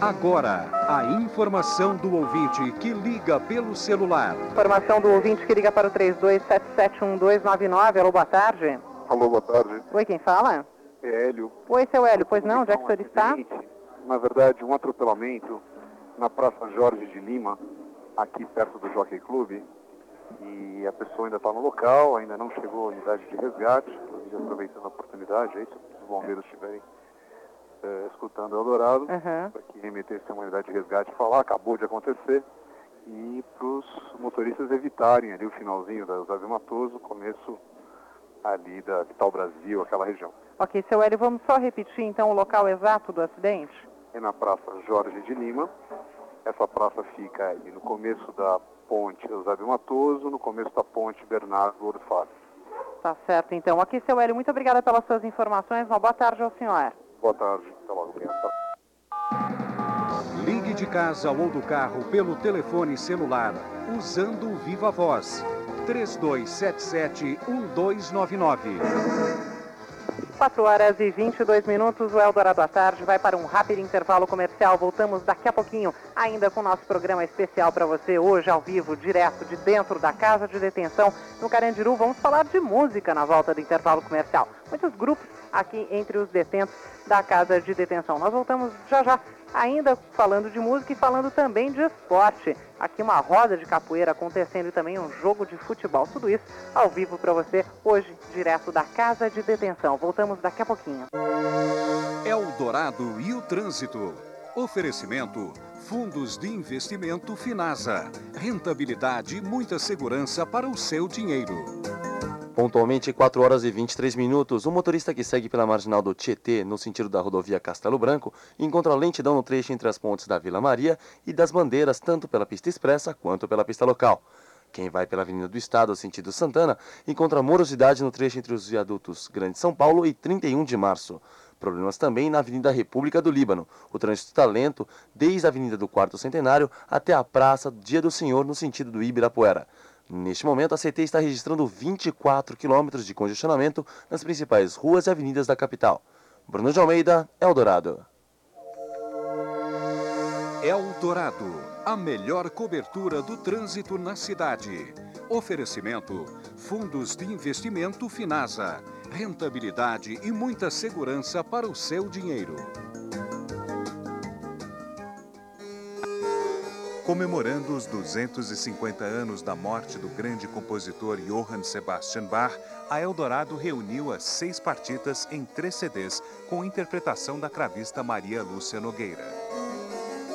Agora, a informação do ouvinte que liga pelo celular. Informação do ouvinte que liga para o 32771299. Alô, boa tarde. Alô, boa tarde. Oi, quem fala? É Hélio. Oi, seu Hélio. Pois não, onde é que o senhor está? Na verdade, um atropelamento na Praça Jorge de Lima, aqui perto do Jockey Clube. E a pessoa ainda está no local, ainda não chegou a unidade de resgate. Inclusive, aproveitando a oportunidade, aí, se os bombeiros estiverem eh, escutando o Eldorado, Aham. para que remetesse a uma unidade de resgate falar, acabou de acontecer. E para os motoristas evitarem ali o finalzinho da Davi Matoso, o começo ali da Vital Brasil, aquela região. Ok, seu Hélio, vamos só repetir então o local exato do acidente? é na Praça Jorge de Lima. Essa praça fica aí no começo da ponte Eusébio Matoso, no começo da ponte Bernardo Orfaz. Tá certo, então. Ok, seu Hélio, muito obrigada pelas suas informações. Uma boa tarde ao senhor. Boa tarde, até logo. Obrigado. Ligue de casa ou do carro pelo telefone celular usando o Viva Voz. 3277-1299. 4 horas e 22 minutos, o Eldorado à Tarde vai para um rápido intervalo comercial. Voltamos daqui a pouquinho, ainda com o nosso programa especial para você, hoje ao vivo, direto de dentro da Casa de Detenção, no Carandiru. Vamos falar de música na volta do intervalo comercial. Muitos grupos aqui entre os detentos da Casa de Detenção. Nós voltamos já já, ainda falando de música e falando também de esporte. Aqui uma roda de capoeira acontecendo e também um jogo de futebol. Tudo isso ao vivo para você, hoje, direto da Casa de Detenção. Voltamos daqui a pouquinho. Eldorado e o trânsito. Oferecimento: Fundos de Investimento Finasa. Rentabilidade e muita segurança para o seu dinheiro. Pontualmente 4 horas e 23 minutos, o motorista que segue pela marginal do Tietê, no sentido da rodovia Castelo Branco, encontra lentidão no trecho entre as pontes da Vila Maria e das Bandeiras, tanto pela pista expressa quanto pela pista local. Quem vai pela Avenida do Estado, sentido Santana, encontra morosidade no trecho entre os viadutos Grande São Paulo e 31 de Março. Problemas também na Avenida República do Líbano. O trânsito está lento desde a Avenida do Quarto Centenário até a Praça Dia do Senhor, no sentido do Ibirapuera. Neste momento, a CT está registrando 24 quilômetros de congestionamento nas principais ruas e avenidas da capital. Bruno de Almeida, Eldorado. Eldorado, a melhor cobertura do trânsito na cidade. Oferecimento: Fundos de Investimento Finasa. Rentabilidade e muita segurança para o seu dinheiro. Comemorando os 250 anos da morte do grande compositor Johann Sebastian Bach, a Eldorado reuniu as seis partitas em três CDs com interpretação da cravista Maria Lúcia Nogueira.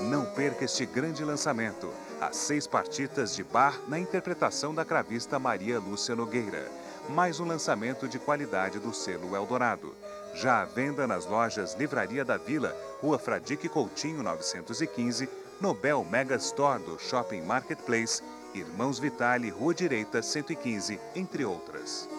Não perca este grande lançamento, as seis partitas de Bach na interpretação da cravista Maria Lúcia Nogueira. Mais um lançamento de qualidade do selo Eldorado. Já à venda nas lojas Livraria da Vila, Rua Fradique Coutinho 915, Nobel Mega Store do Shopping Marketplace, Irmãos Vitale, Rua Direita 115, entre outras.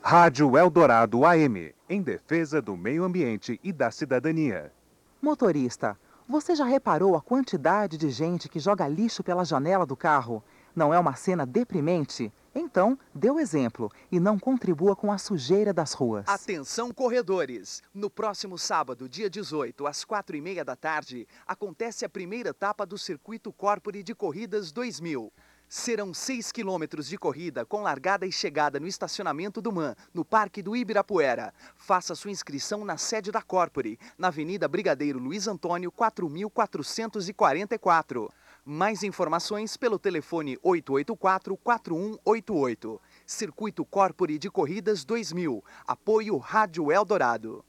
Rádio Eldorado AM, em defesa do meio ambiente e da cidadania. Motorista, você já reparou a quantidade de gente que joga lixo pela janela do carro? Não é uma cena deprimente? Então, dê o exemplo e não contribua com a sujeira das ruas. Atenção, corredores! No próximo sábado, dia 18, às quatro e meia da tarde, acontece a primeira etapa do Circuito Corpore de Corridas 2000. Serão seis quilômetros de corrida com largada e chegada no estacionamento do MAN, no Parque do Ibirapuera. Faça sua inscrição na sede da Corpore, na Avenida Brigadeiro Luiz Antônio, 4444. Mais informações pelo telefone 884-4188. Circuito Corpore de Corridas 2000. Apoio Rádio Eldorado.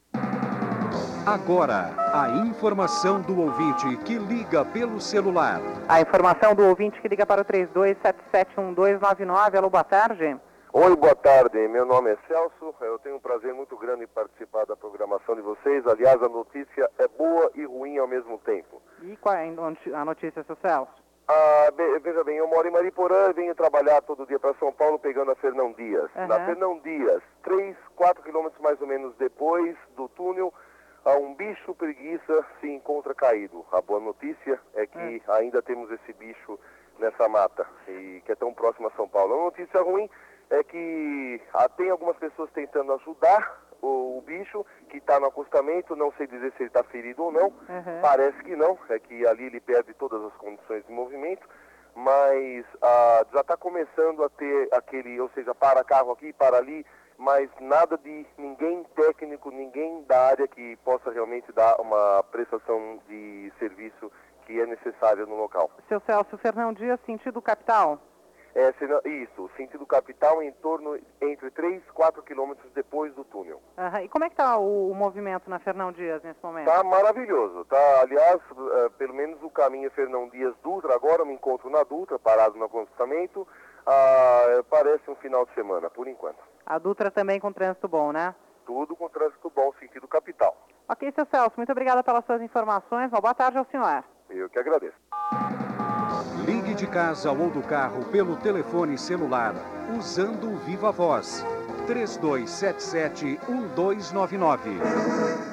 Agora, a informação do ouvinte que liga pelo celular. A informação do ouvinte que liga para o 32771299. Alô, boa tarde. Oi, boa tarde. Meu nome é Celso. Eu tenho um prazer muito grande em participar da programação de vocês. Aliás, a notícia é boa e ruim ao mesmo tempo. E qual é a notícia, seu Celso? Ah, veja bem, eu moro em Mariporã e venho trabalhar todo dia para São Paulo pegando a Fernão Dias. Aham. Na Fernão Dias, 3, 4 quilômetros mais ou menos depois do túnel, um bicho preguiça se encontra caído. A boa notícia é que ainda temos esse bicho nessa mata e que é tão próximo a São Paulo. A notícia ruim é que ah, tem algumas pessoas tentando ajudar o, o bicho que está no acostamento, não sei dizer se ele está ferido ou não, Uhum. parece que não, é que ali ele perde todas as condições de movimento, mas ah, já está começando a ter aquele, ou seja, para carro aqui, para ali, mas nada de ninguém técnico, ninguém da área que possa realmente dar uma prestação de serviço que é necessária no local. Seu Celso, Fernão Dias, sentido capital. É, sena- isso, sentido capital em torno entre 3 e 4 quilômetros depois do túnel. Aham. E como é que está o, o movimento na Fernão Dias nesse momento? Tá maravilhoso, tá? Aliás, eh, pelo menos o caminho é Fernão Dias Dutra, agora eu me encontro na Dutra, parado no acostamento. Ah, parece um final de semana, por enquanto. A Dutra também com trânsito bom, né? Tudo com trânsito bom, sentido capital. Ok, seu Celso, muito obrigada pelas suas informações. Uma boa tarde ao senhor. Eu que agradeço. De casa ou do carro pelo telefone celular usando o Viva Voz 3277 1299.